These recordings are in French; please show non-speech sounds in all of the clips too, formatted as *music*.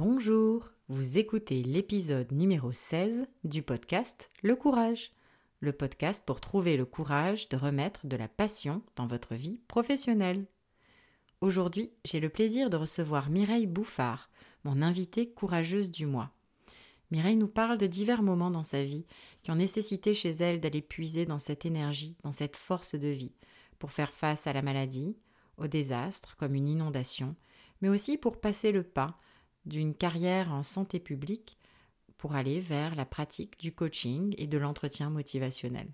Bonjour, vous écoutez l'épisode numéro 16 du podcast Le Courage, le podcast pour trouver le courage de remettre de la passion dans votre vie professionnelle. Aujourd'hui, j'ai le plaisir de recevoir Mireille Bouffard, mon invitée courageuse du mois. Mireille nous parle de divers moments dans sa vie qui ont nécessité chez elle d'aller puiser dans cette énergie, dans cette force de vie, pour faire face à la maladie, au désastre comme une inondation, mais aussi pour passer le pas d'une carrière en santé publique pour aller vers la pratique du coaching et de l'entretien motivationnel.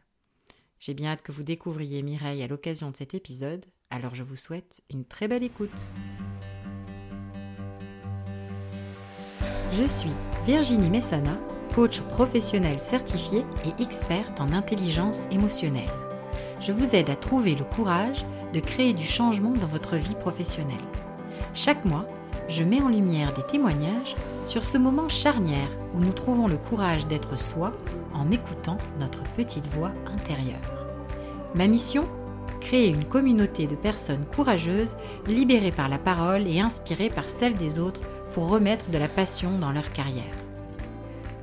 J'ai bien hâte que vous découvriez Mireille à l'occasion de cet épisode, alors je vous souhaite une très belle écoute. Je suis Virginie Messana, coach professionnel certifié et experte en intelligence émotionnelle. Je vous aide à trouver le courage de créer du changement dans votre vie professionnelle. Chaque mois, je mets en lumière des témoignages sur ce moment charnière où nous trouvons le courage d'être soi en écoutant notre petite voix intérieure. Ma mission Créer une communauté de personnes courageuses, libérées par la parole et inspirées par celle des autres pour remettre de la passion dans leur carrière.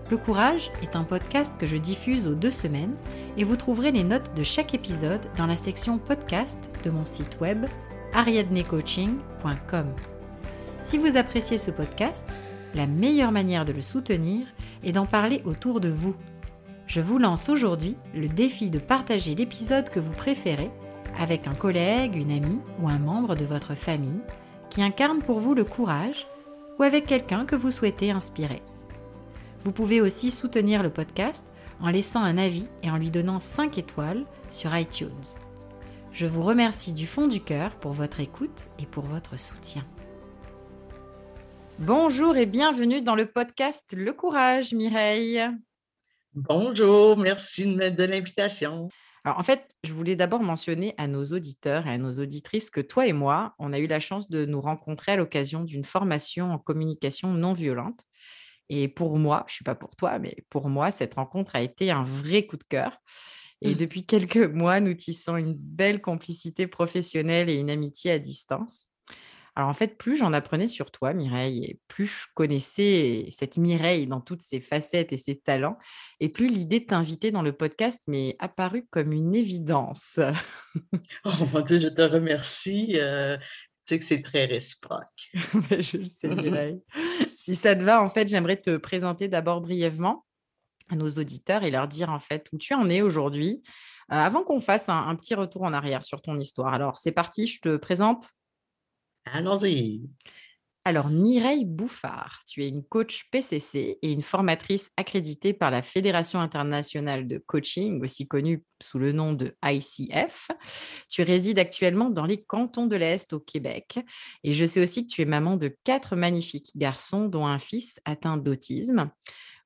Le Courage est un podcast que je diffuse aux deux semaines et vous trouverez les notes de chaque épisode dans la section podcast de mon site web ariadnecoaching.com. Si vous appréciez ce podcast, la meilleure manière de le soutenir est d'en parler autour de vous. Je vous lance aujourd'hui le défi de partager l'épisode que vous préférez avec un collègue, une amie ou un membre de votre famille qui incarne pour vous le courage ou avec quelqu'un que vous souhaitez inspirer. Vous pouvez aussi soutenir le podcast en laissant un avis et en lui donnant 5 étoiles sur iTunes. Je vous remercie du fond du cœur pour votre écoute et pour votre soutien. Bonjour et bienvenue dans le podcast Le Courage, Mireille. Bonjour, merci de l'invitation. Alors en fait, je voulais d'abord mentionner à nos auditeurs et à nos auditrices que toi et moi, on a eu la chance de nous rencontrer à l'occasion d'une formation en communication non violente. Et pour moi, je ne suis pas pour toi, mais pour moi, cette rencontre a été un vrai coup de cœur. Et mmh. depuis quelques mois, nous tissons une belle complicité professionnelle et une amitié à distance. Alors en fait, plus j'en apprenais sur toi, Mireille, et plus je connaissais cette Mireille dans toutes ses facettes et ses talents, et plus l'idée de t'inviter dans le podcast m'est apparue comme une évidence. *laughs* oh mon Dieu, je te remercie. Euh, tu sais que c'est très réciproque. *laughs* je le sais, *laughs* Mireille. si ça te va, en fait, j'aimerais te présenter d'abord brièvement à nos auditeurs et leur dire en fait où tu en es aujourd'hui. Euh, avant qu'on fasse un petit retour en arrière sur ton histoire. Alors, c'est parti, je te présente Allons-y. Alors, Mireille Bouffard, tu es une coach PCC et une formatrice accréditée par la Fédération internationale de coaching, aussi connue sous le nom de ICF. Tu résides actuellement dans les cantons de l'Est au Québec. Et je sais aussi que tu es maman de quatre magnifiques garçons, dont un fils atteint d'autisme.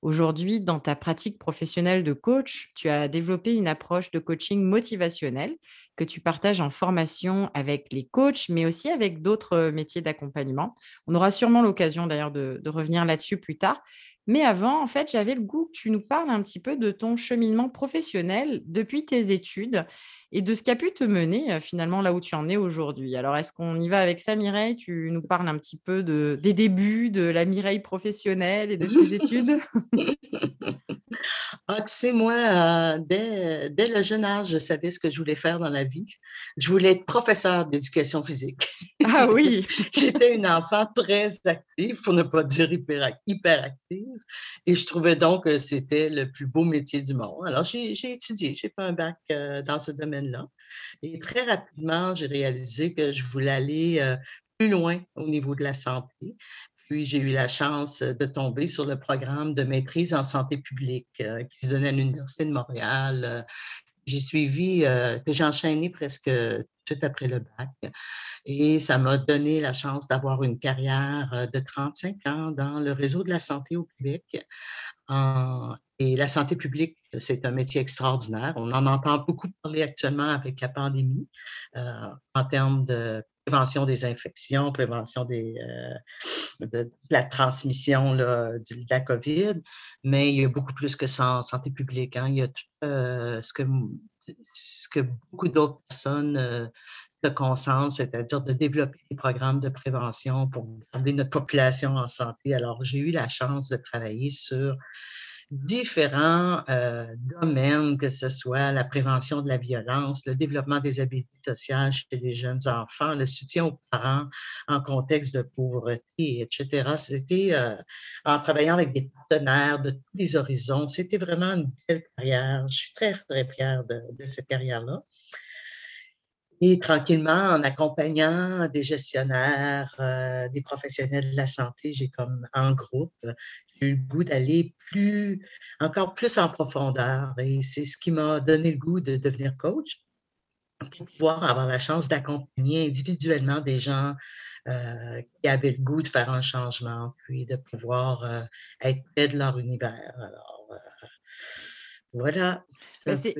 Aujourd'hui, dans ta pratique professionnelle de coach, tu as développé une approche de coaching motivationnel que tu partages en formation avec les coachs, mais aussi avec d'autres métiers d'accompagnement. On aura sûrement l'occasion d'ailleurs de, revenir là-dessus plus tard. Mais avant, en fait, j'avais le goût que tu nous parles un petit peu de ton cheminement professionnel depuis tes études et de ce qui a pu te mener finalement là où tu en es aujourd'hui. Alors, est-ce qu'on y va avec ça, Mireille? Tu nous parles un petit peu de, des débuts de la Mireille professionnelle et de ses *laughs* études? *laughs* Ah, tu sais, moi, euh, dès, dès, le jeune âge, je savais ce que je voulais faire dans la vie. Je voulais être professeur d'éducation physique. Ah oui! *laughs* J'étais une enfant très active, pour ne pas dire hyper, active. Et je trouvais donc que c'était le plus beau métier du monde. Alors, j'ai étudié, j'ai fait un bac euh, dans ce domaine-là. Et très rapidement, j'ai réalisé que je voulais aller euh, plus loin au niveau de la santé. Puis j'ai eu la chance de tomber sur le programme de maîtrise en santé publique euh, qui se donnait à l'Université de Montréal. Euh, j'ai suivi, euh, que j'ai enchaîné presque tout après le bac. Et ça m'a donné la chance d'avoir une carrière de 35 ans dans le réseau de la santé au Québec. et la santé publique, c'est un métier extraordinaire. On en entend beaucoup parler actuellement avec la pandémie en termes de prévention des infections, prévention des, euh, de, la transmission là, de, la COVID, mais il y a beaucoup plus que ça en santé publique. Hein. Il y a euh, ce, que, ce que beaucoup d'autres personnes euh, se concentre, c'est-à-dire de développer des programmes de prévention pour garder notre population en santé. Alors, j'ai eu la chance de travailler sur différents euh, domaines, que ce soit la prévention de la violence, le développement des habiletés sociales chez les jeunes enfants, le soutien aux parents en contexte de pauvreté, etc. C'était euh, en travaillant avec des partenaires de tous les horizons. C'était vraiment une belle carrière. Je suis très, très fière de, de cette carrière-là. Et tranquillement, en accompagnant des gestionnaires, euh, des professionnels de la santé, j'ai comme en groupe, j'ai eu le goût d'aller plus, encore plus en profondeur. Et c'est ce qui m'a donné le goût de devenir coach pour pouvoir avoir la chance d'accompagner individuellement des gens euh, qui avaient le goût de faire un changement, puis de pouvoir euh, être près de leur univers. Alors, voilà. C'est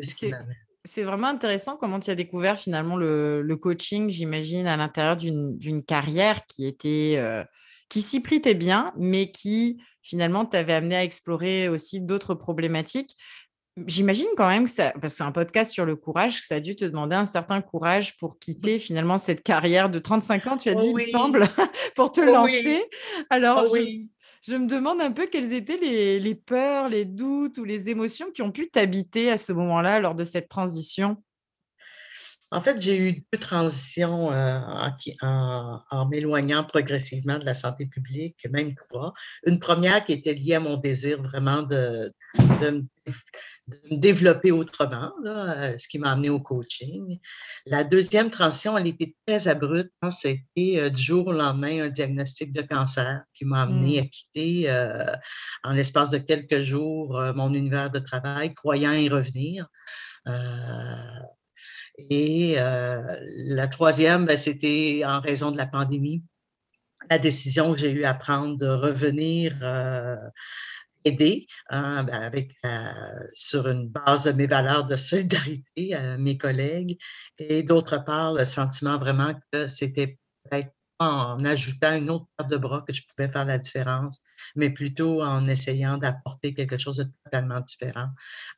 c'est vraiment intéressant comment tu as découvert finalement le, coaching, j'imagine, à l'intérieur d'une carrière qui était euh, qui s'y prêtait bien, mais qui finalement t'avait amené à explorer aussi d'autres problématiques. J'imagine quand même que ça, parce que c'est un podcast sur le courage, que ça a dû te demander un certain courage pour quitter finalement cette carrière de 35 ans, tu as dit, il me semble, *laughs* pour te oh lancer. Alors, oh je me demande un peu quelles étaient les, peurs, les doutes ou les émotions qui ont pu t'habiter à ce moment-là lors de cette transition. En fait, j'ai eu deux transitions euh, en, m'éloignant progressivement de la santé publique, même trois. Une première qui était liée à mon désir vraiment de, de, me développer autrement, euh, ce qui m'a amené au coaching. La deuxième transition, elle était très abrupte. Hein, c'était euh, du jour au lendemain un diagnostic de cancer qui m'a amené à mmh. quitter euh, en l'espace de quelques jours mon univers de travail, croyant y revenir. Et la troisième, ben, c'était en raison de la pandémie la décision que j'ai eu à prendre de revenir aider hein, ben, avec, euh, sur une base de mes valeurs de solidarité à mes collègues. Et d'autre part, le sentiment vraiment que c'était peut-être en ajoutant une autre paire de bras que je pouvais faire la différence, mais plutôt en essayant d'apporter quelque chose de totalement différent,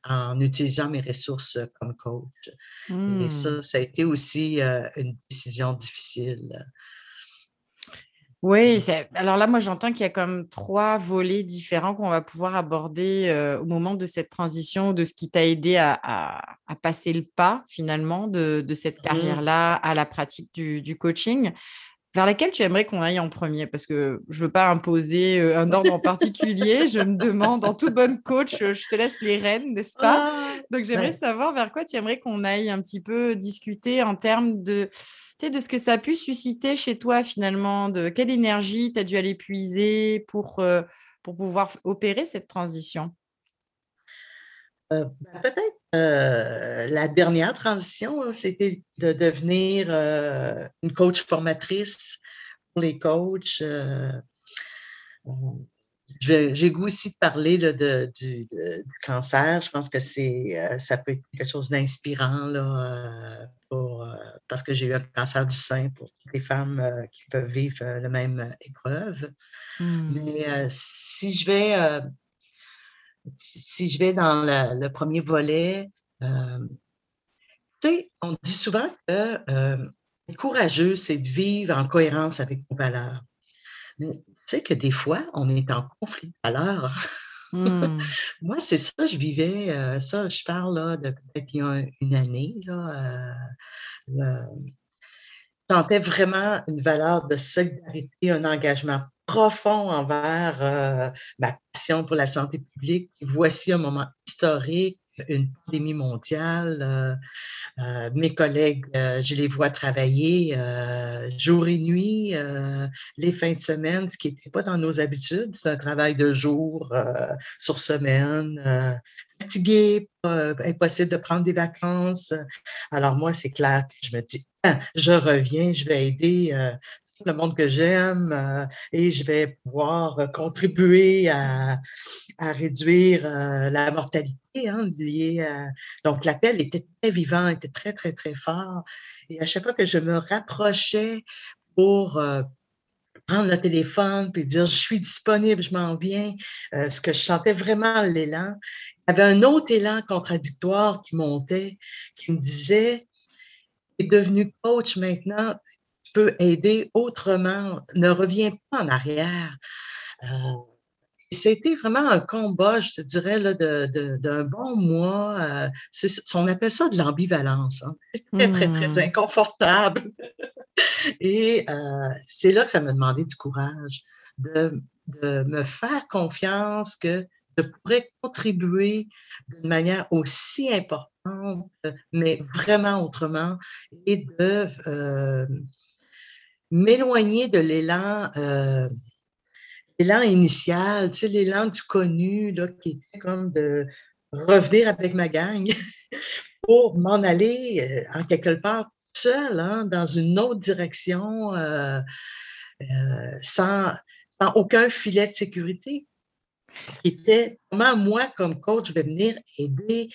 en utilisant mes ressources comme coach. Et mmh. ça, ça a été aussi euh, une décision difficile. Oui, alors là, moi, j'entends qu'il y a comme trois volets différents qu'on va pouvoir aborder au moment de cette transition, de ce qui t'a aidé à, passer le pas finalement de, cette mmh carrière-là à la pratique du, coaching. Vers laquelle tu aimerais qu'on aille en premier? Parce que je ne veux pas imposer un ordre en particulier. je me demande, en tout bonne coach, je te laisse les rênes, n'est-ce pas? Donc, j'aimerais savoir vers quoi tu aimerais qu'on aille un petit peu discuter en termes de de ce que ça a pu susciter chez toi finalement, de quelle énergie tu as dû aller puiser pour, euh, pour pouvoir opérer cette transition? Euh, ben, Peut-être euh, la dernière transition, c'était de devenir une coach formatrice pour les coachs j'ai goût aussi de parler du, cancer. Je pense que c'est, euh, ça peut être quelque chose d'inspirant euh, euh, parce que j'ai eu un cancer du sein pour les femmes qui peuvent vivre la même épreuve. Mmh. Mais si je vais si je vais dans le premier volet, tu sais, on dit souvent que être courageux, c'est de vivre en cohérence avec nos valeurs. Mais tu sais que des fois, on est en conflit de valeurs. Mmh. *laughs* Moi, c'est ça, je vivais, euh, ça, je parle là, de peut-être il y a une année, là, euh, je sentais vraiment une valeur de solidarité, un engagement profond envers euh, ma passion pour la santé publique. Voici un moment historique une pandémie mondiale. Euh, euh, mes collègues, je les vois travailler jour et nuit, les fins de semaine, ce qui n'était pas dans nos habitudes, un travail de jour sur semaine, fatigué, impossible de prendre des vacances. Alors moi, c'est clair que je me dis, ah, je reviens, je vais aider le monde que j'aime euh, et je vais pouvoir euh, contribuer à, réduire euh, la mortalité hein, liée à... Donc, l'appel était très vivant, était très, très, très fort. Et à chaque fois que je me rapprochais pour prendre le téléphone puis dire je suis disponible, je m'en viens, ce que je sentais vraiment l'élan, il y avait un autre élan contradictoire qui montait, qui me disait es devenu coach maintenant, tu peux aider autrement, ne reviens pas en arrière. Euh, c'était vraiment un combat, je te dirais, d'un bon mois. Euh, on appelle ça de l'ambivalence. Hein. C'est très, très, très mmh. inconfortable. *laughs* Et euh, c'est là que ça m'a demandé du courage, de, de, me faire confiance que je pourrais contribuer d'une manière aussi importante, mais vraiment autrement, et de euh, m'éloigner de l'élan euh, l'élan initial, tu sais, l'élan du connu, là, qui était comme de revenir avec ma gang *laughs* pour m'en aller en quelque part seul, hein, dans une autre direction, sans, sans, aucun filet de sécurité comment moi, comme coach, je vais venir aider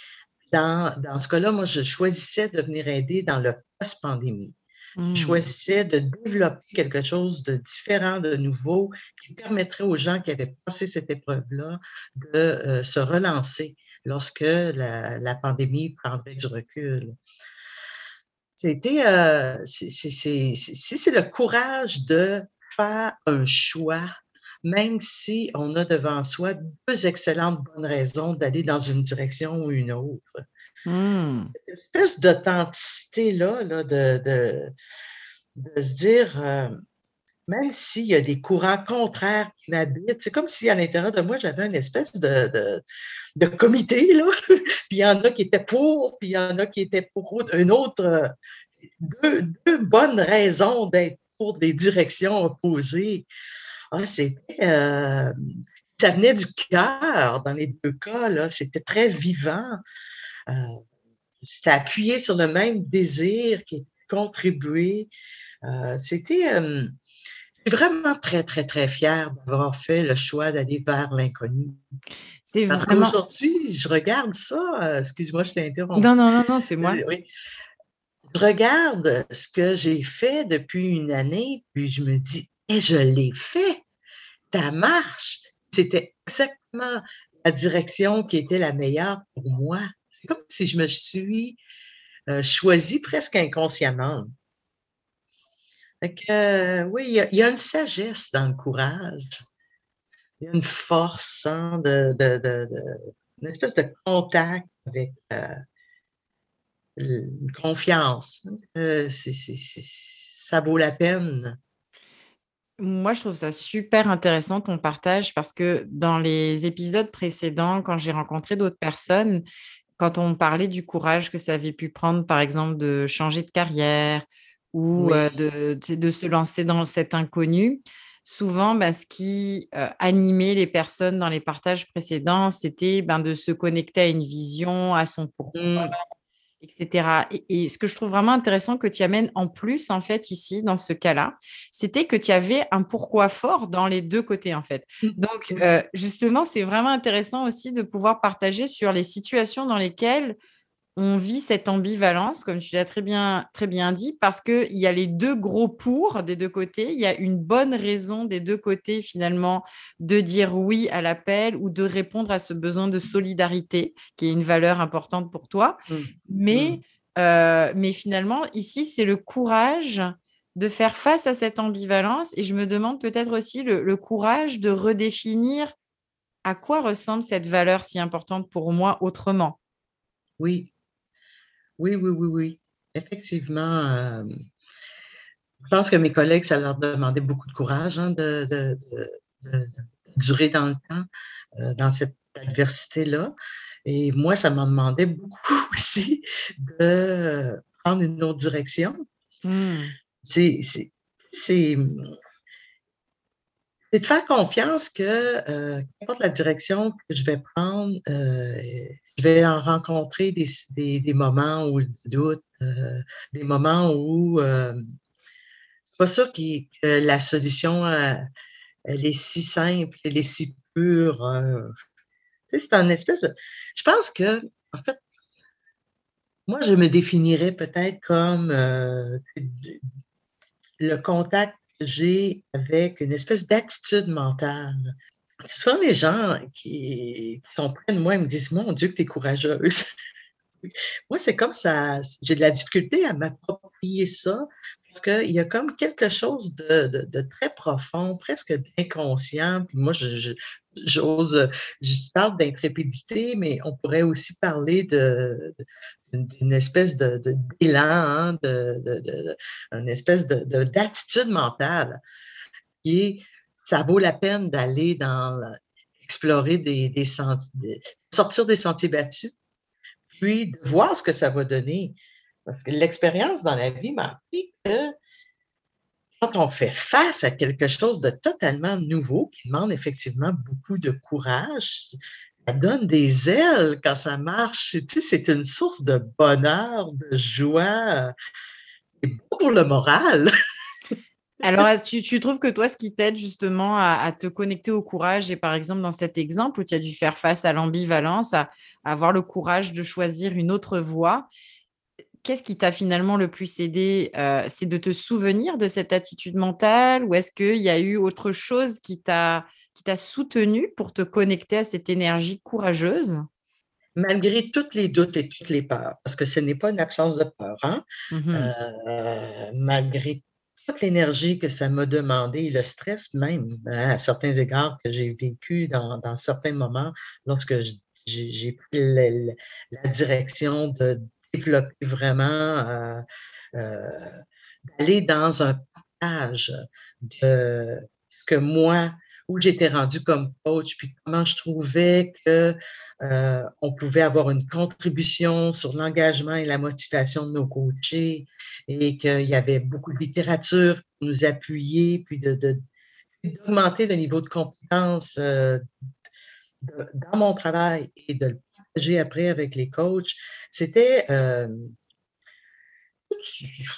dans, dans ce cas-là, moi, je choisissais de venir aider dans le post-pandémie. Mmh. choisissais de développer quelque chose de différent, de nouveau, qui permettrait aux gens qui avaient passé cette épreuve-là de euh, se relancer lorsque la, la, pandémie prendrait du recul. C'était, euh, c'est le courage de faire un choix même si on a devant soi deux excellentes bonnes raisons d'aller dans une direction ou une autre. Mmh. Cette espèce d'authenticité-là, de, se dire, euh, même s'il y a des courants contraires qui m'habitent, c'est comme si à l'intérieur de moi, j'avais une espèce de, de, comité, là. *laughs* puis il y en a qui étaient pour, puis il y en a qui étaient pour une autre, deux, bonnes raisons d'être pour des directions opposées. Ah, c'était. Euh, ça venait du cœur dans les deux cas, C'était très vivant. Euh, c'était appuyé sur le même désir qui contribué. Euh, c'était. je suis vraiment très, très, très fière d'avoir fait le choix d'aller vers l'inconnu. C'est Parce qu'aujourd'hui, je regarde ça. Excuse-moi, je t'ai interrompu. Non, non, non, non, c'est moi. Je regarde ce que j'ai fait depuis une année, puis je me dis, et je l'ai fait. Ta marche, c'était exactement la direction qui était la meilleure pour moi. C'est comme si je me suis euh, choisie presque inconsciemment. Euh, oui, il y, a une sagesse dans le courage. Il y a une force, hein, de, une espèce de contact avec euh, une confiance. ça vaut la peine moi, je trouve ça super intéressant ton partage parce que dans les épisodes précédents, quand j'ai rencontré d'autres personnes, quand on parlait du courage que ça avait pu prendre, par exemple, de changer de carrière ou de, de, se lancer dans cet inconnu, souvent, bah, ce qui animait les personnes dans les partages précédents, c'était ben, de se connecter à une vision, à son pourquoi, mmh etc. Et, ce que je trouve vraiment intéressant que tu amènes en plus, en fait, ici, dans ce cas-là, c'était que tu avais un pourquoi fort dans les deux côtés, en fait. Mmh. Donc, euh, justement, c'est vraiment intéressant aussi de pouvoir partager sur les situations dans lesquelles on vit cette ambivalence, comme tu l'as très bien, très bien dit, parce qu'il y a les deux gros pour des deux côtés. Il y a une bonne raison des deux côtés, finalement, de dire oui à l'appel ou de répondre à ce besoin de solidarité, qui est une valeur importante pour toi. Mmh. Mais, mmh. Euh, mais finalement, ici, c'est le courage de faire face à cette ambivalence. Et je me demande peut-être aussi le courage de redéfinir à quoi ressemble cette valeur si importante pour moi autrement. Oui, oui, oui, oui, oui. Effectivement, euh, je pense que mes collègues, ça leur demandait beaucoup de courage hein, de, durer dans le temps, euh, dans cette adversité-là. Et moi, ça m'a demandé beaucoup *laughs* aussi de prendre une autre direction. Mmh. C'est c'est de faire confiance que, euh, qu'importe la direction que je vais prendre, euh, je vais en rencontrer des, des, moments où je doute, euh, des moments où euh, c'est pas sûr que la solution elle est si simple, elle est si pure. c'est un espèce de... Je pense que, en fait, moi, je me définirais peut-être comme le contact avec une espèce d'attitude mentale. Souvent, les gens qui sont près de moi me disent Mon Dieu, que tu es courageuse. *laughs* Moi, c'est comme ça, j'ai de la difficulté à m'approprier ça parce qu'il y a comme quelque chose de, très profond, presque d'inconscient. Puis moi, j'ose, je, parle d'intrépidité, mais on pourrait aussi parler d'une espèce de, d'élan, hein, de, une espèce de, d'attitude mentale qui ça vaut la peine d'aller dans, explorer des, des sentiers, sortir des sentiers battus, puis de voir ce que ça va donner. Parce que l'expérience dans la vie m'a appris que quand on fait face à quelque chose de totalement nouveau, qui demande effectivement beaucoup de courage, ça donne des ailes quand ça marche. Tu sais, c'est une source de bonheur, de joie. C'est bon pour le moral. *laughs* Alors, tu, trouves que toi, ce qui t'aide justement à, te connecter au courage, et par exemple dans cet exemple où tu as dû faire face à l'ambivalence, à, avoir le courage de choisir une autre voie, qu'est-ce qui t'a finalement le plus aidé euh, C'est de te souvenir de cette attitude mentale ou est-ce qu'il y a eu autre chose qui t'a soutenu pour te connecter à cette énergie courageuse? Malgré toutes les doutes et toutes les peurs, parce que ce n'est pas une absence de peur, hein? Mmh euh, malgré toute l'énergie que ça m'a demandé, le stress même, hein, à certains égards que j'ai vécu dans, certains moments, lorsque j'ai pris la, direction de développer vraiment, euh, euh, d'aller dans un partage de que moi, où j'étais rendu comme coach, puis comment je trouvais que euh, on pouvait avoir une contribution sur l'engagement et la motivation de nos coachés et qu'il y avait beaucoup de littérature pour nous appuyer, puis d'augmenter le niveau de compétence euh, dans mon travail et de le partager après avec les coachs. C'était euh,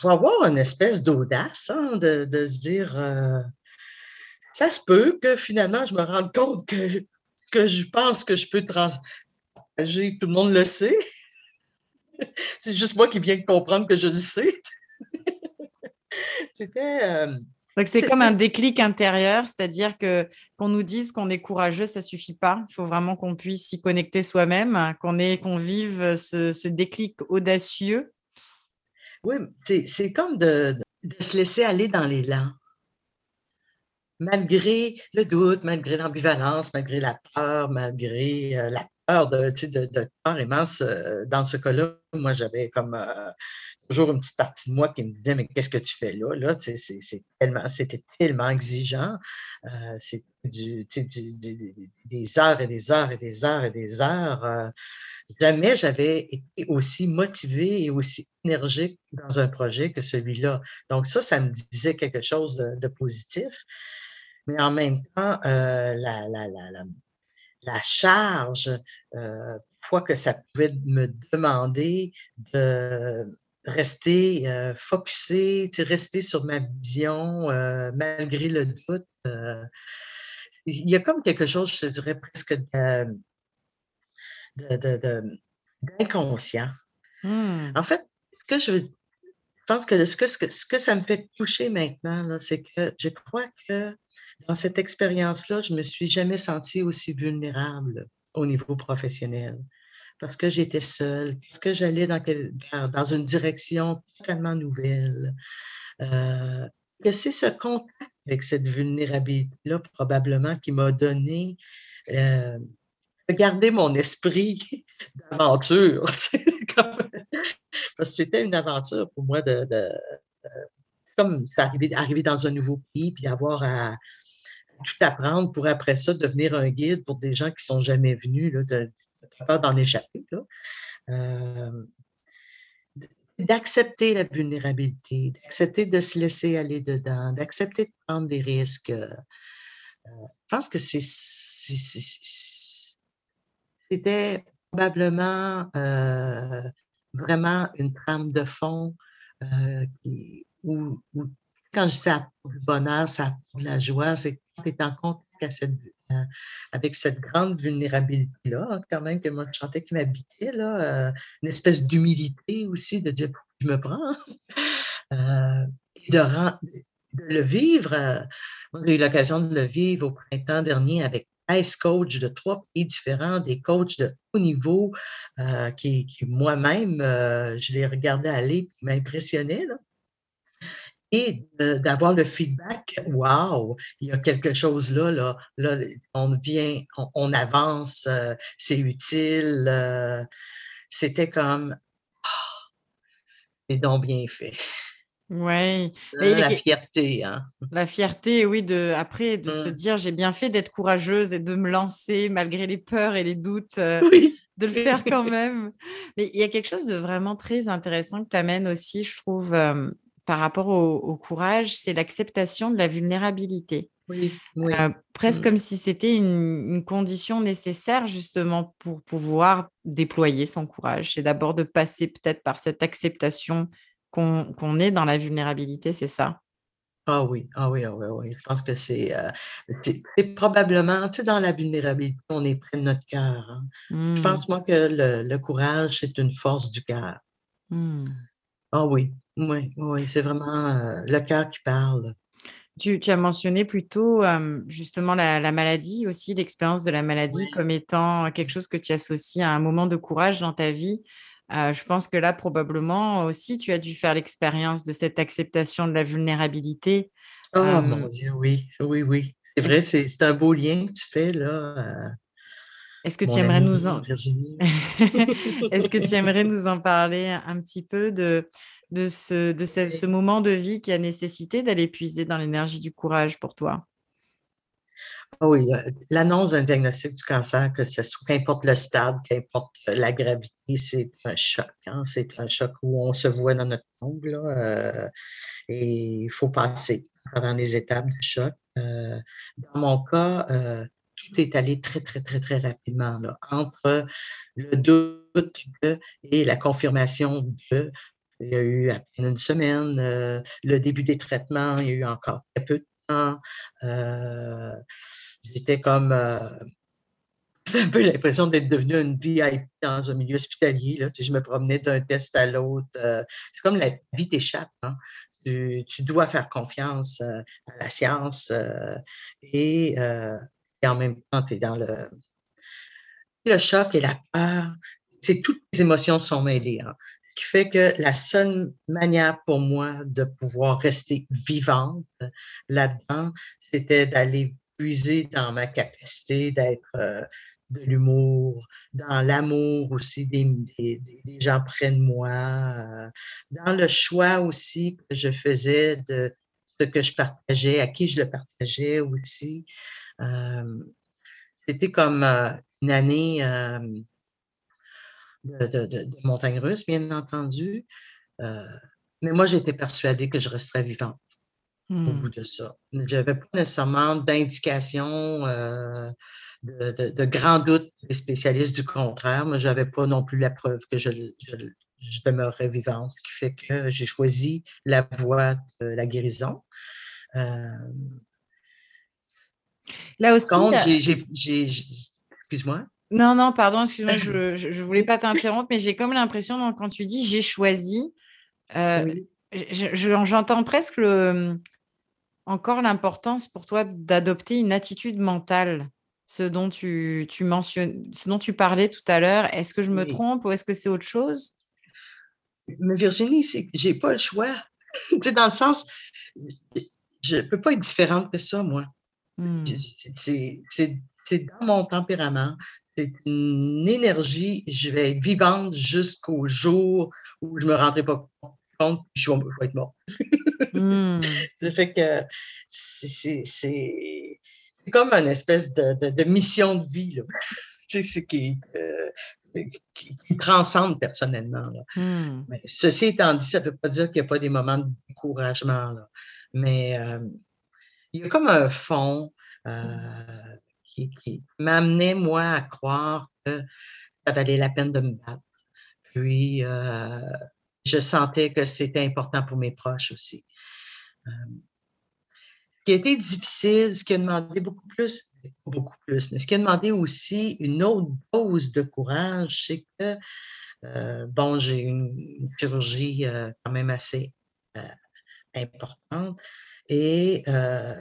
faut avoir une espèce d'audace hein, de, se dire ça se peut que finalement, je me rende compte que, que je pense que je peux transagir. Tout le monde le sait. C'est juste moi qui viens de comprendre que je le sais. *laughs* C'était. Euh, c'est comme un déclic intérieur, c'est-à-dire que qu'on nous dise qu'on est courageux, ça suffit pas. Il faut vraiment qu'on puisse s'y connecter soi-même, qu'on qu'on vive ce, ce, déclic audacieux. Oui, c'est comme de, de, se laisser aller dans l'élan malgré le doute, malgré l'ambivalence, malgré la peur, malgré euh, la peur de, de, de carrément, dans ce cas-là, moi, j'avais comme euh, toujours une petite partie de moi qui me disait, mais qu'est-ce que tu fais là? là c'est tellement, c'était tellement exigeant. Euh, c'était du, des heures et des heures et des heures et des heures. jamais j'avais été aussi motivée et aussi énergique dans un projet que celui-là. Donc ça, ça me disait quelque chose de positif mais en même temps, euh, la, la, la, la, charge, euh, fois que ça pouvait me demander de rester euh, focusé, rester sur ma vision euh, malgré le doute. Euh, il y a comme quelque chose, je dirais, presque d'inconscient. Mmh. En fait, ce que je, je pense que ce que, ce que ça me fait toucher maintenant, c'est que je crois que dans cette expérience-là, je ne me suis jamais sentie aussi vulnérable au niveau professionnel parce que j'étais seule, parce que j'allais dans, dans, une direction totalement nouvelle. Euh, c'est ce contact avec cette vulnérabilité-là, probablement, qui m'a donné euh, garder mon esprit *laughs* d'aventure. parce que c'était une aventure pour moi de, comme d'arriver arriver dans un nouveau pays, puis avoir à, tout apprendre pour après ça devenir un guide pour des gens qui ne sont jamais venus, là, de, de d'en échapper. Euh, d'accepter la vulnérabilité, d'accepter de se laisser aller dedans, d'accepter de prendre des risques. Euh, je pense que c'était probablement euh, vraiment une trame de fond où, quand je dis ça du bonheur, ça de la joie, c'est quand tu es en contact euh, avec cette grande vulnérabilité-là, hein, quand même, que moi, je chantais qui m'habitait, là, euh, une espèce d'humilité aussi, de dire, je me prends, *laughs* euh, de, le vivre. j'ai eu l'occasion de le vivre au printemps dernier avec ice coach de trois pays différents, des coachs de haut niveau euh, qui, moi-même, euh, je les regardais aller, qui m'impressionnaient. Et d'avoir le feedback, wow, il y a quelque chose là, là, là on vient, on, avance, euh, c'est utile. C'était comme, oh, c'est donc bien fait. Ouais. la fierté, hein. La fierté, oui, de après de se mmh. dire: «J'ai bien fait d'être courageuse et de me lancer malgré les peurs et les doutes, euh, de le faire quand même». Mais il y a quelque chose de vraiment très intéressant que tu amènes aussi, je trouve, par rapport au courage, c'est l'acceptation de la vulnérabilité. Oui, oui. presque mmh. comme si c'était une condition nécessaire justement pour pouvoir déployer son courage. C'est d'abord de passer peut-être par cette acceptation qu'on est dans la vulnérabilité, c'est ça? Ah oui, ah oui, ah oui, oui. Je pense que c'est euh, probablement, tu sais, dans la vulnérabilité, on est près de notre cœur. Hein. Je mmh. pense, moi, que le, courage, c'est une force du cœur. Mmh. Ah oui, oui, oui, c'est vraiment euh, le cœur qui parle. Tu, as mentionné plutôt justement la, maladie aussi, l'expérience de la maladie comme étant quelque chose que tu associes à un moment de courage dans ta vie je pense que là, probablement aussi, tu as dû faire l'expérience de cette acceptation de la vulnérabilité. Oh mon Dieu, oui, oui, oui. C'est vrai, c'est un beau lien que tu fais là. Est-ce que tu aimerais nous en *laughs* Est-ce que tu aimerais nous en parler un petit peu de, de, ce, de ce moment de vie qui a nécessité d'aller puiser dans l'énergie du courage pour toi? Ah oui, l'annonce d'un diagnostic du cancer, que ce soit, qu'importe le stade, qu'importe la gravité, c'est un choc. Hein. C'est un choc où on se voit dans notre tombe, euh, et il faut passer avant les étapes du choc. Euh, dans mon cas, euh, tout est allé très, très, très, très rapidement. entre le doute et la confirmation de, il y a eu à peine une semaine, le début des traitements, il y a eu encore très peu de temps. J'étais comme. Euh, *laughs* j'ai un peu l'impression d'être devenue une VIP dans un milieu hospitalier. Là. je me promenais d'un test à l'autre. Euh, c'est comme la vie t'échappe. Hein. Tu, dois faire confiance euh, à la science et, en même temps, tu es dans le, le choc et la peur. C'est toutes les émotions sont mêlées. Hein, qui fait que la seule manière pour moi de pouvoir rester vivante là-dedans, c'était d'aller puiser dans ma capacité d'être euh, de l'humour, dans l'amour aussi des, gens près de moi, euh, dans le choix aussi que je faisais de ce que je partageais, à qui je le partageais aussi. Euh, c'était comme une année de, de, de, montagne russe, bien entendu. mais moi, j'étais persuadée que je resterais vivante au mmh. bout de ça. Je n'avais pas nécessairement d'indication, euh, de, de, grands doutes des spécialistes du contraire, mais je n'avais pas non plus la preuve que je, je, demeurerais vivante, ce qui fait que j'ai choisi la voie de la guérison. Euh, Là aussi. Excuse-moi. Non, non, pardon, excuse-moi, je *laughs* ne voulais pas t'interrompre, mais j'ai comme l'impression, quand tu dis j'ai choisi, euh, j'entends presque le, encore l'importance pour toi d'adopter une attitude mentale, ce dont tu, tu mentionnes, ce dont tu parlais tout à l'heure. Est-ce que je me trompe ou est-ce que c'est autre chose? Mais Virginie, c'est que j'ai pas le choix. *laughs* tu dans le sens, je ne peux pas être différente que ça, moi. Mmh. C'est dans mon tempérament. C'est une énergie. Je vais être vivante jusqu'au jour où je ne me rendrai pas compte, que je vais être morte. Mmh. *laughs* Ça fait que c'est comme une espèce de, mission de vie, là. *laughs* ce qui, euh, qui, transcende personnellement. Mmh. Mais ceci étant dit, ça ne veut pas dire qu'il n'y a pas des moments de découragement. Là. Mais euh, il y a comme un fond euh, qui, m'amenait, moi, à croire que ça valait la peine de me battre. Puis, je sentais que c'était important pour mes proches aussi. Euh, ce qui a été difficile, ce qui a demandé beaucoup plus, beaucoup plus, mais ce qui a demandé aussi une autre dose de courage, c'est que, euh, bon, j'ai une chirurgie euh, quand même assez importante Et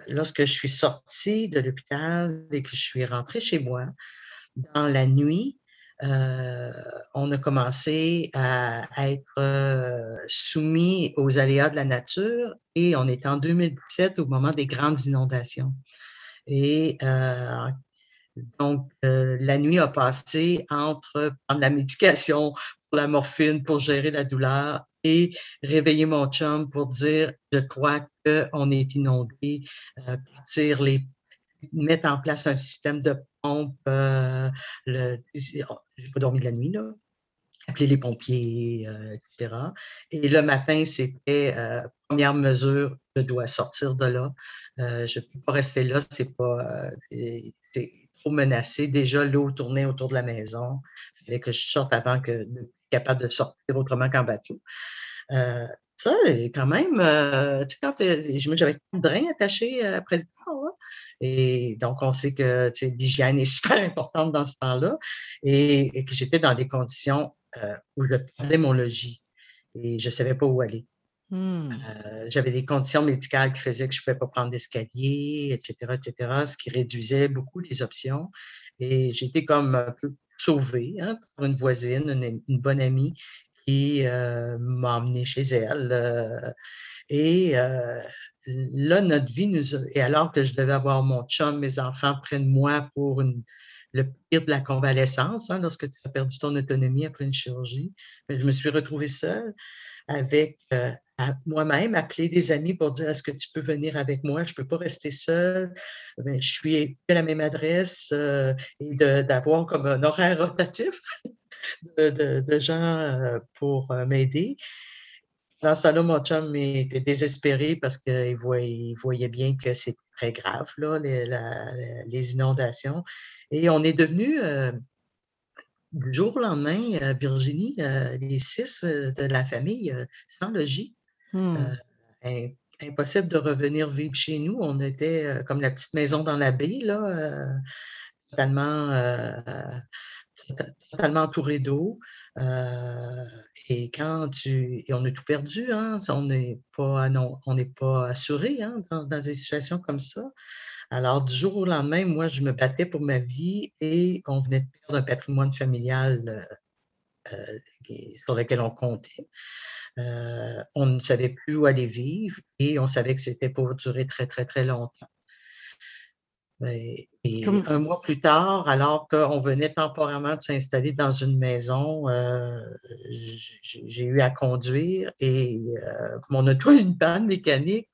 lorsque je suis sortie de l'hôpital et que je suis rentrée chez moi, dans la nuit, on a commencé à, être soumis aux aléas de la nature et on est en 2017 au moment des grandes inondations. Et donc, la nuit a passé entre prendre la médication la morphine pour gérer la douleur et réveiller mon chum pour dire je crois qu'on est inondé, partir les mettre en place un système de pompe. Euh, le, j'ai pas dormi de la nuit, là. Appeler les pompiers, euh, etc. Et le matin, c'était euh, première mesure, je dois sortir de là. Euh, je ne peux pas rester là, c'est pas c'est trop menacé. Déjà, l'eau tournait autour de la maison. Il fallait que je sorte avant que de capable de sortir autrement qu'en bateau. ça, quand même, tu sais, quand j'avais un drain attaché après le corps, et donc, on sait que l'hygiène est *laughs* super importante dans ce temps-là et, que j'étais dans des conditions euh, où je perdais mon logis et je ne savais pas où aller. Hmm. Euh, j'avais des conditions médicales qui faisaient que je ne pouvais pas prendre d'escalier, etc., etc., ce qui réduisait beaucoup les options. Et j'étais comme un peu sauvée hein, par une voisine, une, bonne amie qui euh, m'a emmenée chez elle. et là, notre vie nous Et alors que je devais avoir mon chum, mes enfants près de moi pour le pire de la convalescence, hein, lorsque tu as perdu ton autonomie après une chirurgie, je me suis retrouvée seule avec euh, moi-même, appeler des amis pour dire est-ce que tu peux venir avec moi? Je ne peux pas rester seule. Ben, je suis à la même adresse euh, et d'avoir comme un horaire rotatif *laughs* de, gens euh, pour m'aider. Dans ce là mon chum était désespéré parce qu'il voyait, voyait, bien que c'était très grave, là, les, inondations. Et on est devenu, du jour au lendemain, euh, Virginie, euh, les six de la famille, sans logis. Hmm. impossible de revenir vivre chez nous. On était comme la petite maison dans la baie, là, totalement, totalement entouré d'eau. Euh, et quand tu. Et on a tout perdu, hein, on n'est pas, non, on n'est pas assuré hein, dans, des situations comme ça. Alors, du jour au lendemain, moi, je me battais pour ma vie et on venait de perdre un patrimoine familial euh, euh, sur lequel on comptait. on ne savait plus où aller vivre et on savait que c'était pour durer très, très, très longtemps. Ben, et un mois plus tard, alors qu'on venait temporairement de s'installer dans une maison, euh, j'ai eu à conduire et euh, mon auto a une panne mécanique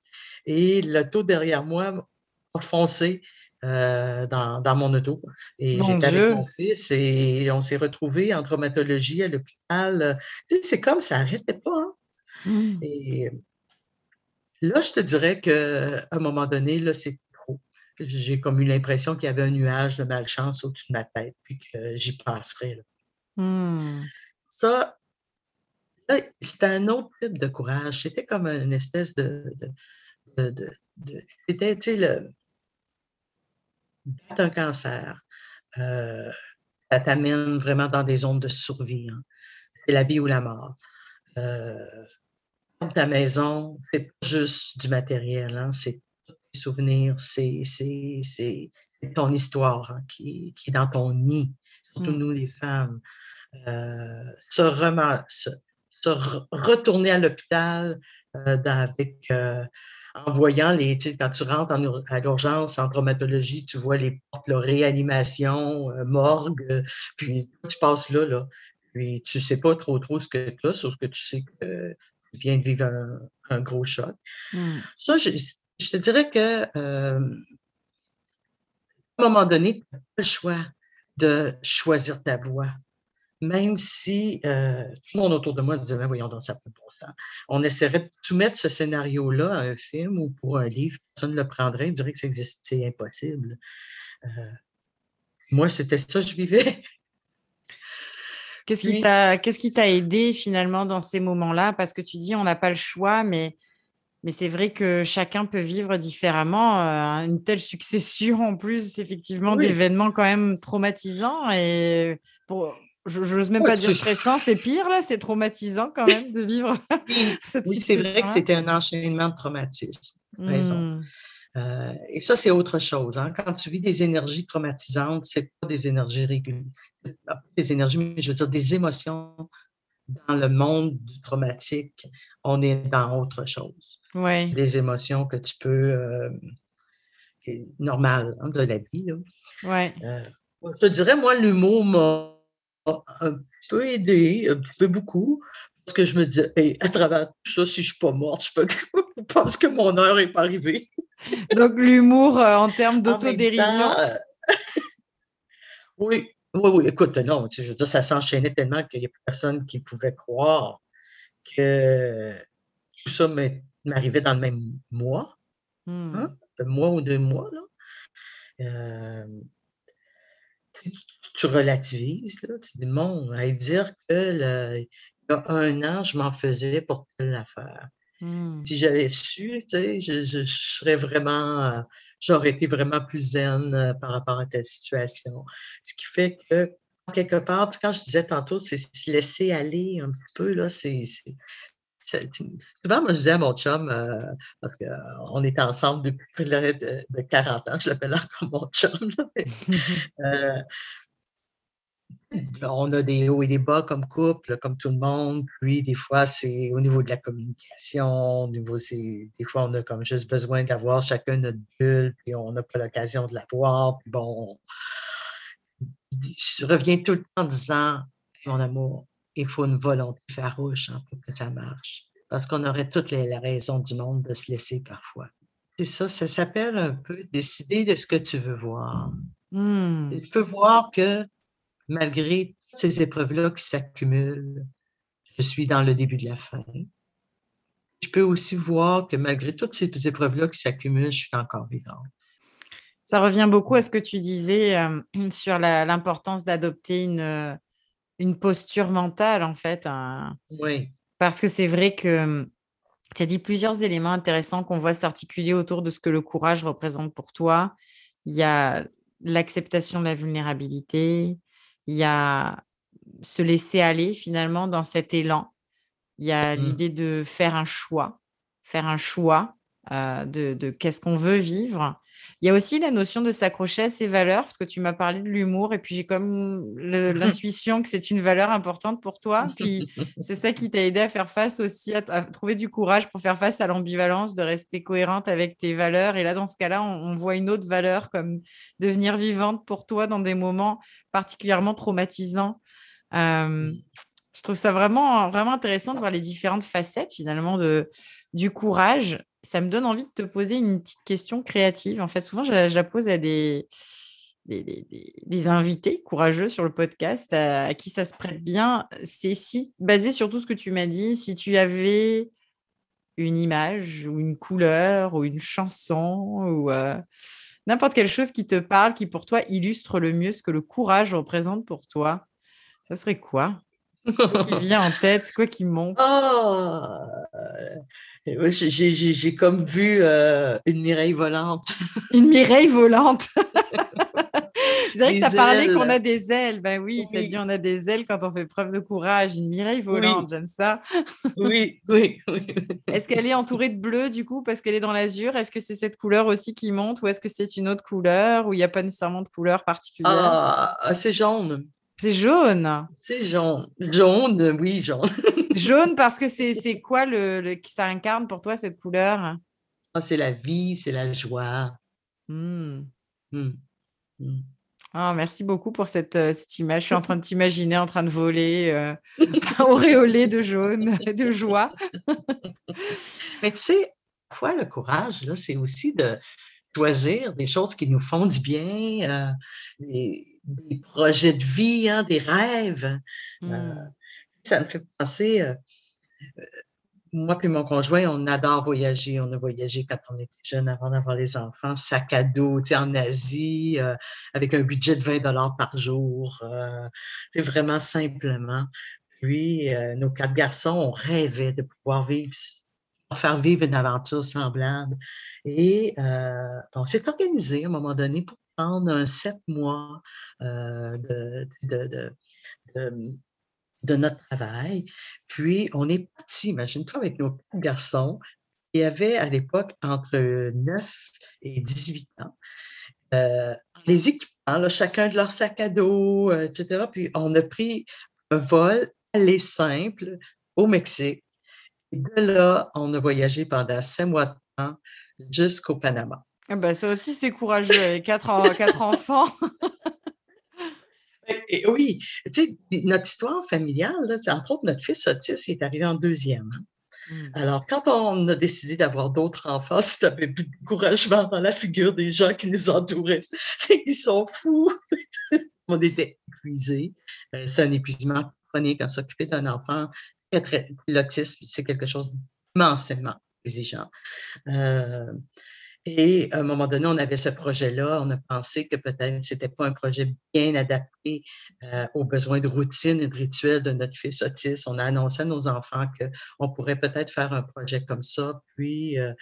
et l'auto derrière moi foncé euh, dans, mon auto. Et j'étais avec mon fils et on s'est retrouvés en traumatologie à l'hôpital. c'est comme ça n'arrêtait pas. Hein. Mmh. Et là, je te dirais qu'à un moment donné, là, c'est j'ai comme eu l'impression qu'il y avait un nuage de malchance au-dessus de ma tête, puis que j'y passerais. Mmh. Ça, c'était un autre type de courage. C'était comme une espèce de. c'était, tu sais, le. Un cancer, euh, ça t'amène vraiment dans des zones de survie. Hein. C'est la vie ou la mort. Euh, ta maison, c'est pas juste du matériel, hein, c'est souvenirs, c'est ton histoire hein, qui, est dans ton nid, surtout mmh. nous les femmes. Euh, se, retourner à l'hôpital euh, avec en voyant les, quand tu rentres à l'urgence en traumatologie, tu vois les portes, la réanimation, morgue, puis tu passes là, là, puis tu ne sais pas trop trop ce que tu as, sauf que tu sais que tu viens de vivre un, gros choc. Mmh. Ça, je te dirais que euh, à un moment donné, tu n'as pas le choix de choisir ta voie. Même si euh, tout le monde autour de moi disait, mais voyons dans ça peut pas On essaierait de soumettre ce scénario-là à un film ou pour un livre, personne ne le prendrait, il dirait que c'est impossible. Euh, moi, c'était ça, je vivais. Qu'est-ce qui t'a aidé finalement dans ces moments-là? Parce que tu dis on n'a pas le choix, mais mais c'est vrai que chacun peut vivre différemment. Euh, une telle succession en plus, effectivement, d'événements quand même traumatisants. Et pour, je n'ose même pas dire stressant, c'est pire là, c'est traumatisant quand même de vivre *laughs* *laughs* cette Oui, c'est vrai que c'était un enchaînement de traumatisme. raison. Mmh. Euh, et ça, c'est autre chose. Hein. Quand tu vis des énergies traumatisantes, c'est pas des énergies régulières, des énergies, mais je veux dire des émotions dans le monde du traumatique, on est dans autre chose. Ouais. Des émotions que tu peux, euh, normales hein, de la vie. Ouais. Euh, je te dirais, moi, l'humour m'a un peu aidé, un peu beaucoup, parce que je me dis, à travers tout ça, si je ne suis pas morte, je, peux... *laughs* pense que mon heure n'est pas arrivée. *laughs* Donc, l'humour euh, en termes d'autodérision. Euh, *laughs* oui, oui, oui. Écoute, non, je veux dire, ça s'enchaînait tellement qu'il n'y a personne qui pouvait croire que tout ça m'arrivait dans le même mois. Hmm. Hein? Un mois ou deux mois, là. Euh, tu relativises, là, tu dis, bon, à dire que il y a un an, je m'en faisais pour telle affaire. Mmh. Si j'avais su, tu sais, je, serais vraiment, euh, j'aurais été vraiment plus zen euh, par rapport à telle situation. Ce qui fait que, quelque part, quand je disais tantôt, c'est se laisser aller un petit peu, là, c'est. Souvent, moi, je disais à mon chum, euh, parce qu'on est ensemble depuis plus de, de 40 ans, je l'appelle encore mon chum, *laughs* on a des hauts et des bas comme couple, comme tout le monde. Puis, des fois, c'est au niveau de la communication, au niveau, c'est, des fois, on a comme juste besoin d'avoir chacun notre bulle, puis on n'a pas l'occasion de la voir. Puis bon, je reviens tout le temps en disant, mon amour, il faut une volonté farouche hein, pour que ça marche. Parce qu'on aurait toutes les, la raison du monde de se laisser parfois. C'est ça, ça s'appelle un peu décider de ce que tu veux voir. Mmh. Tu peux voir que malgré ces épreuves-là qui s'accumulent, je suis dans le début de la fin. Je peux aussi voir que malgré toutes ces épreuves-là qui s'accumulent, je suis encore vivant. Ça revient beaucoup à ce que tu disais euh, sur l'importance d'adopter une, une posture mentale, en fait. Oui. Parce que c'est vrai que tu as dit plusieurs éléments intéressants qu'on voit s'articuler autour de ce que le courage représente pour toi. Il y a l'acceptation de la vulnérabilité, il y a se laisser aller finalement dans cet élan. Il y a mmh. l'idée de faire un choix, faire un choix euh, de, qu'est-ce qu'on veut vivre. Il y a aussi la notion de s'accrocher à ses valeurs, parce que tu m'as parlé de l'humour, et puis j'ai comme *laughs* l'intuition que c'est une valeur importante pour toi. Puis *laughs* c'est ça qui t'a aidé à faire face aussi, à, trouver du courage pour faire face à l'ambivalence, de rester cohérente avec tes valeurs. Et là, dans ce cas-là, on, voit une autre valeur comme devenir vivante pour toi dans des moments particulièrement traumatisants. Euh, je trouve ça vraiment, vraiment intéressant de voir les différentes facettes finalement de, du courage ça me donne envie de te poser une petite question créative. En fait, souvent, je la, pose à des, invités courageux sur le podcast à, qui ça se prête bien. C'est si, basé sur tout ce que tu m'as dit, si tu avais une image ou une couleur ou une chanson ou euh, n'importe quelle chose qui te parle, qui pour toi illustre le mieux ce que le courage représente pour toi, ça serait quoi? Qui vient en tête? C'est quoi qui monte oh, J'ai comme vu euh, une Mireille volante. *laughs* Une Mireille volante? C'est vrai que tu as parlé qu'on a des ailes. Ben oui, tu as dit on a des ailes quand on fait preuve de courage. Une Mireille volante, j'aime ça. oui, oui, oui. Est-ce qu'elle est entourée de bleu du coup parce qu'elle est dans l'azur? Est-ce que c'est cette couleur aussi qui monte ou est-ce que c'est une autre couleur ou il n'y a pas nécessairement de couleur particulière? Ah, c'est jaune. C'est jaune. C'est jaune. Jaune, oui, jaune. *laughs* jaune parce que c'est quoi le, qui ça incarne pour toi cette couleur? Ah, C'est la vie, c'est la joie. Ah, merci beaucoup pour cette, euh, cette, image. Je suis en train de *laughs* t'imaginer en train de voler, euh, *laughs* auréolé de jaune, de joie. Mais tu sais, parfois, le courage, là, c'est aussi de choisir des choses qui nous font du bien, euh, des, projets de vie, hein, des rêves. Euh, mmh. ça me fait penser, euh, moi et mon conjoint, on adore voyager. On a voyagé quand on était jeune avant d'avoir les enfants, sac à dos, en Asie, avec un budget de 20 dollars par jour. c'est vraiment simplement. Puis, nos quatre garçons, on rêvait de pouvoir vivre faire vivre une aventure semblable. Et euh, on s'est organisé à un moment donné pour prendre un sept mois euh, de, notre travail. Puis on est parti, imagine-toi, avec nos garçons, il y avait à l'époque entre 9 et 18 ans. Euh, les équipements, chacun de leur sac à dos, etc. Puis on a pris un vol aller simple au Mexique. Et de là, on a voyagé pendant cinq mois de temps jusqu'au Panama. Ah ben, ça aussi, c'est courageux avec quatre, *laughs* quatre enfants. Et oui, tu sais, notre histoire familiale, c'est entre autres notre fils Otis est arrivé en deuxième. Hein. Mmh. Alors, quand on a décidé d'avoir d'autres enfants, tu n'avais plus de encouragement dans la figure des gens qui nous entouraient. *laughs* Ils sont fous. *laughs* on était épuisés. Euh, c'est un épuisement chronique à s'occuper d'un enfant. L'autisme, c'est quelque chose d'immensément exigeant. Euh, et à un moment donné, on avait ce projet-là. On a pensé que peut-être ce n'était pas un projet bien adapté euh, aux besoins de routine et de rituel de notre fils autiste. On a annoncé à nos enfants qu'on pourrait peut-être faire un projet comme ça. Puis, euh,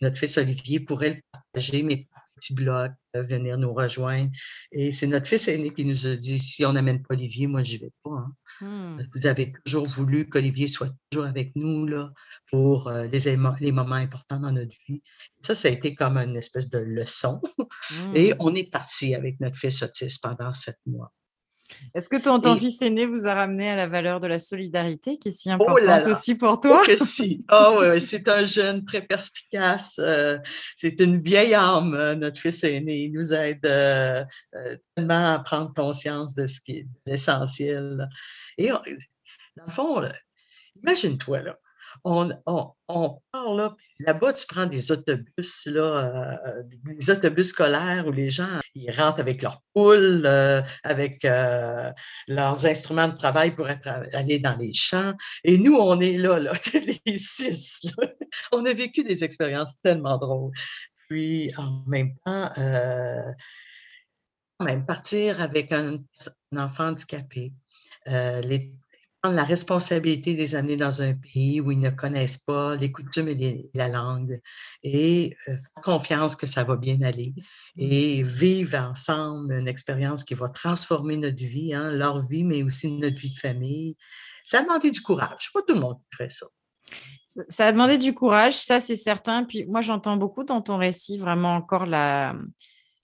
notre fils Olivier pourrait le partager, mais petit bloc, venir nous rejoindre. Et c'est notre fils aîné qui nous a dit si on n'amène pas Olivier, moi, je n'y vais pas. Hein. Mmh. Vous avez toujours voulu qu'Olivier soit toujours avec nous là, pour euh, les, les, moments importants dans notre vie. Ça, ça a été comme une espèce de leçon. Et mmh. on est parti avec notre fils autiste pendant sept mois. Est-ce que ton, ton fils aîné vous a ramené à la valeur de la solidarité qui est si oh importante aussi pour toi? Oh que si. Oh, oui, c'est un jeune très perspicace. Euh, c'est une vieille âme, euh, notre fils aîné. Il nous aide tellement à prendre conscience de ce qui est l'essentiel. Et dans le fond, imagine-toi, là, on, on, part là, là-bas, tu prends des autobus, euh, des autobus scolaires où les gens ils rentrent avec leurs poules, euh, avec euh, leurs instruments de travail pour aller dans les champs. Et nous, on est là, là *laughs* les six. On a vécu des expériences tellement drôles. Puis, en même temps, même partir avec un enfant handicapé, euh, les, prendre la responsabilité des amener dans un pays où ils ne connaissent pas les coutumes et la langue et euh, faire confiance que ça va bien aller et mmh. vivre ensemble une expérience qui va transformer notre vie, hein, leur vie, mais aussi notre vie de famille. Ça a demandé du courage. Pas tout le monde qui ferait ça. Ça a demandé du courage, ça c'est certain. Puis moi, j'entends beaucoup dans ton récit vraiment encore la,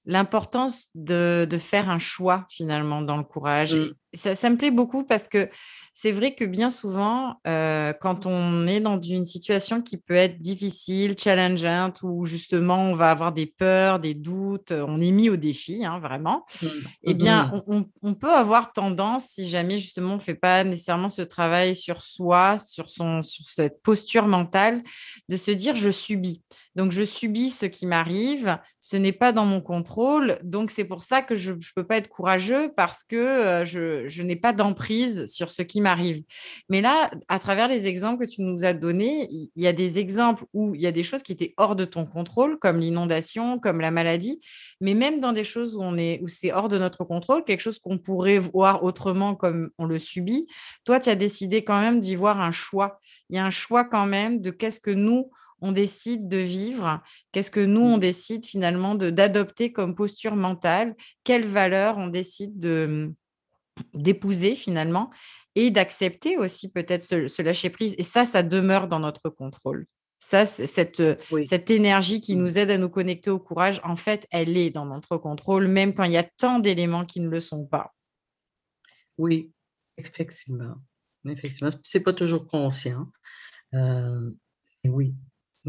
l'importance de, faire un choix finalement dans le courage. Mmh. ça, me plaît beaucoup parce que c'est vrai que bien souvent, euh, quand on est dans une situation qui peut être difficile, challengeante, où justement on va avoir des peurs, des doutes, on est mis au défi, hein, vraiment, mmh. eh bien, mmh. on, peut avoir tendance, si jamais justement on ne fait pas nécessairement ce travail sur soi, sur, son, sur cette posture mentale, de se dire je subis. Donc, je subis ce qui m'arrive, ce n'est pas dans mon contrôle. Donc, c'est pour ça que je ne peux pas être courageux parce que euh, je, n'ai pas d'emprise sur ce qui m'arrive. Mais là, à travers les exemples que tu nous as donnés, il y a des exemples où il y a des choses qui étaient hors de ton contrôle, comme l'inondation, comme la maladie. Mais même dans des choses où, on est, où c'est hors de notre contrôle, quelque chose qu'on pourrait voir autrement comme on le subit, toi, tu as décidé quand même d'y voir un choix. Il y a un choix quand même de qu'est-ce que nous, on décide de vivre, qu'est-ce que nous, on mmh. décide finalement d'adopter comme posture mentale, quelles valeurs on décide de d'épouser finalement? Et d'accepter aussi peut-être ce, lâcher prise. Et ça, ça demeure dans notre contrôle. Ça, cette, cette énergie qui mmh. nous aide à nous connecter au courage, en fait, elle est dans notre contrôle, même quand il y a tant d'éléments qui ne le sont pas. Oui, effectivement. Effectivement, c'est pas toujours conscient. Euh, oui,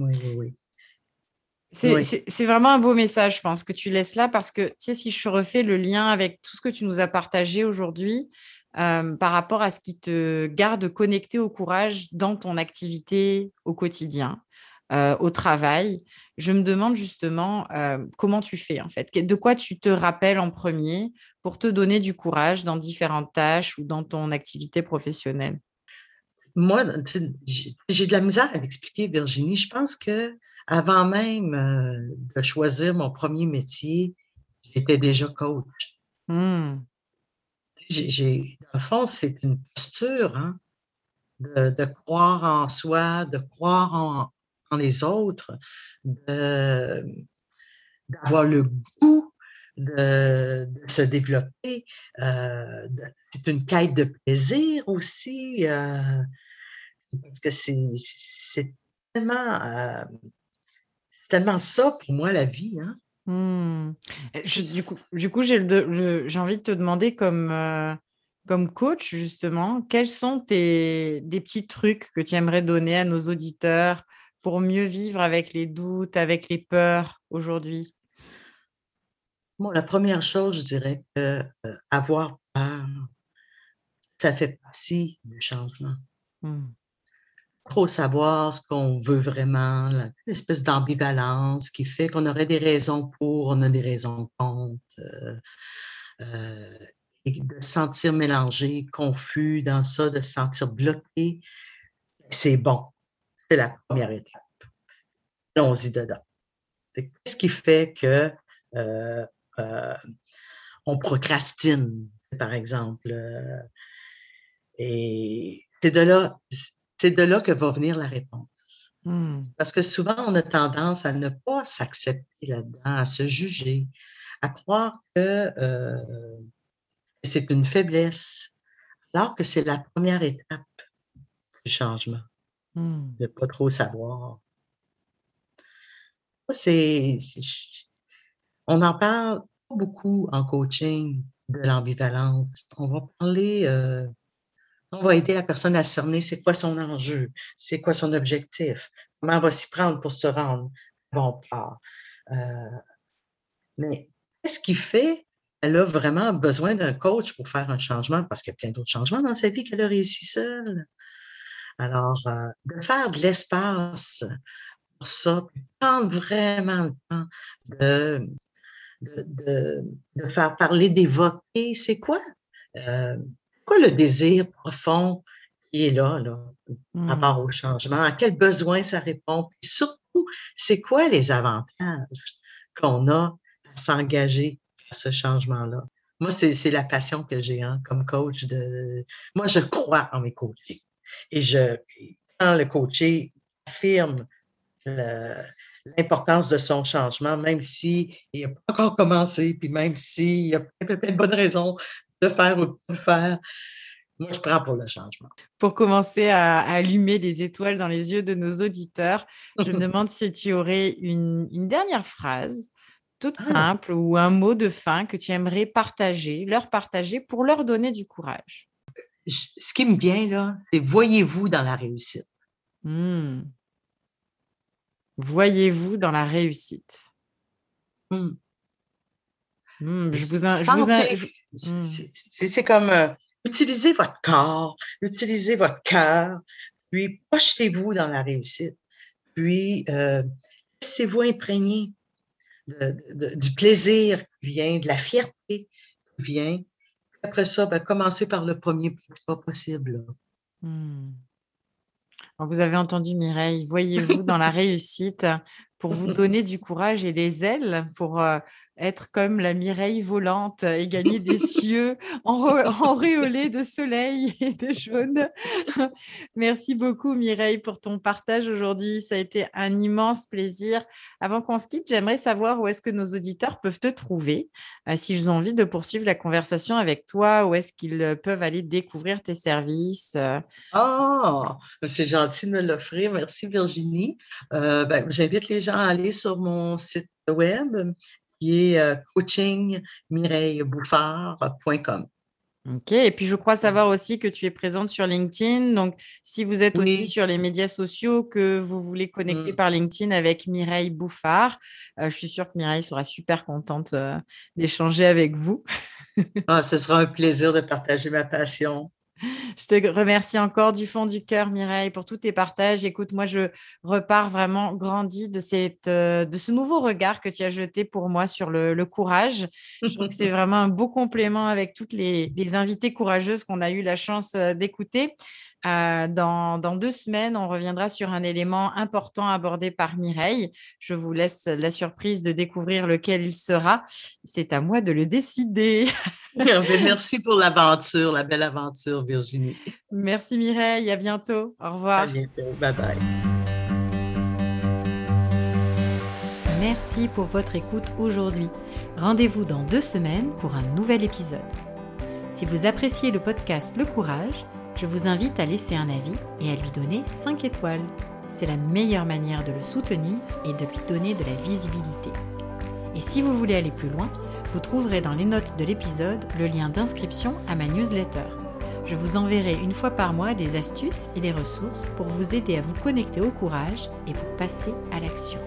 oui, oui, C'est vraiment un beau message, je pense, que tu laisses là, parce que, tu sais, si je refais le lien avec tout ce que tu nous as partagé aujourd'hui, euh, par rapport à ce qui te garde connecté au courage dans ton activité au quotidien, euh, au travail, je me demande justement euh, comment tu fais, en fait. De quoi tu te rappelles en premier pour te donner du courage dans différentes tâches ou dans ton activité professionnelle? Moi, j'ai de la misère à l'expliquer, Virginie. Je pense que avant même euh, de choisir mon premier métier, j'étais déjà coach. J'ai, dans le fond, c'est une posture hein, de, croire en soi, de croire en, les autres, d'avoir le goût de, se développer. Euh, c'est une quête de plaisir aussi. Euh, parce que c'est tellement, euh, tellement ça pour moi, la vie. Hein? Mmh. du coup, du coup j'ai envie de te demander comme, euh, comme coach, justement, quels sont tes, des petits trucs que tu aimerais donner à nos auditeurs pour mieux vivre avec les doutes, avec les peurs aujourd'hui? Bon, la première chose, je dirais que euh, avoir peur, ça fait partie du changement. Mmh. Trop savoir ce qu'on veut vraiment, l'espèce d'ambivalence qui fait qu'on aurait des raisons pour, on a des raisons contre. Euh, euh, de se sentir mélangé, confus dans ça, de se sentir bloqué, c'est bon. C'est la première étape. Allons-y dedans. Qu'est-ce qui fait que euh, on procrastine, par exemple. Et c'est de là, c'est de là que va venir la réponse. Hmm. Parce que souvent, on a tendance à ne pas s'accepter là-dedans, à se juger, à croire que euh, c'est une faiblesse, alors que c'est la première étape du changement, hmm. de ne pas trop savoir. C'est, on en parle beaucoup en coaching de l'ambivalence. On va parler, euh, on va aider la personne à cerner c'est quoi son enjeu, c'est quoi son objectif, comment elle va s'y prendre pour se rendre bon part. Euh, mais qu'est-ce qui fait qu'elle a vraiment besoin d'un coach pour faire un changement? Parce qu'il y a plein d'autres changements dans sa vie qu'elle a réussi seule? Alors, euh, de faire de l'espace pour ça, prendre vraiment le temps de, de, faire parler, d'évoquer, c'est quoi? Euh, le désir profond qui est là, là par mmh. rapport au changement? À quel besoin ça répond? Et surtout, c'est quoi les avantages qu'on a à s'engager à ce changement-là? Moi, c'est la passion que j'ai hein, comme coach. De... Moi, je crois en mes coachés. Et je, quand le coaché affirme l'importance de son changement, même s'il n'a pas encore commencé, puis même s'il y a peut-être de bonnes raisons de faire ou de ne faire. Moi, je prends pour le changement. Pour commencer à, allumer les étoiles dans les yeux de nos auditeurs, je me *laughs* demande si tu aurais une, dernière phrase toute ah! simple ou un mot de fin que tu aimerais partager, leur partager pour leur donner du courage. Ce qui me vient là, c'est voyez-vous dans la réussite. Mmh voyez-vous dans la réussite mmh. Mmh, je vous, mmh. C'est comme euh, utilisez votre corps, utilisez votre cœur, puis projetez-vous dans la réussite. Puis euh, laissez-vous imprégner du plaisir qui vient, de la fierté qui vient. Après ça, ben, commencez par le premier pas possible. Vous avez entendu Mireille, voyez-vous dans la *laughs* réussite pour vous *laughs* donner du courage et des ailes pour être comme la Mireille volante et gagner des *laughs* cieux enréolés de soleil *laughs* et de jaune. Merci beaucoup Mireille pour ton partage aujourd'hui. Ça a été un immense plaisir. Avant qu'on se quitte, j'aimerais savoir où est-ce que nos auditeurs peuvent te trouver, euh, s'ils ont envie de poursuivre la conversation avec toi, où est-ce qu'ils peuvent aller découvrir tes services. Oh, c'est gentil de me l'offrir. Merci Virginie. Euh, ben, j'invite les gens à aller sur mon site web qui est euh, coachingmireillebouffard.com. Ok, et puis je crois savoir aussi que tu es présente sur LinkedIn. Donc, si vous êtes aussi sur les médias sociaux, que vous voulez connecter mmh. par LinkedIn avec Mireille Bouffard, euh, je suis sûre que Mireille sera super contente euh, d'échanger avec vous. ah, ce sera un plaisir de partager ma passion. Je te remercie encore du fond du cœur, Mireille, pour tous tes partages. Écoute, moi, je repars vraiment grandi de, cette, euh, de ce nouveau regard que tu as jeté pour moi sur le, courage. Je trouve que c'est *laughs* vraiment un beau complément avec toutes les, les invités courageuses qu'on a eu la chance euh, d'écouter. Euh, dans, deux semaines, on reviendra sur un élément important abordé par Mireille. Je vous laisse la surprise de découvrir lequel il sera. C'est à moi de le décider. *laughs* Merci pour l'aventure, la belle aventure, Virginie. Merci Mireille, à bientôt. Au revoir. À bientôt. Bye bye. Merci pour votre écoute aujourd'hui. Rendez-vous dans deux semaines pour un nouvel épisode. Si vous appréciez le podcast Le Courage, je vous invite à laisser un avis et à lui donner 5 étoiles. c'est la meilleure manière de le soutenir et de lui donner de la visibilité. Et si vous voulez aller plus loin, vous trouverez dans les notes de l'épisode le lien d'inscription à ma newsletter. Je vous enverrai une fois par mois des astuces et des ressources pour vous aider à vous connecter au courage et pour passer à l'action.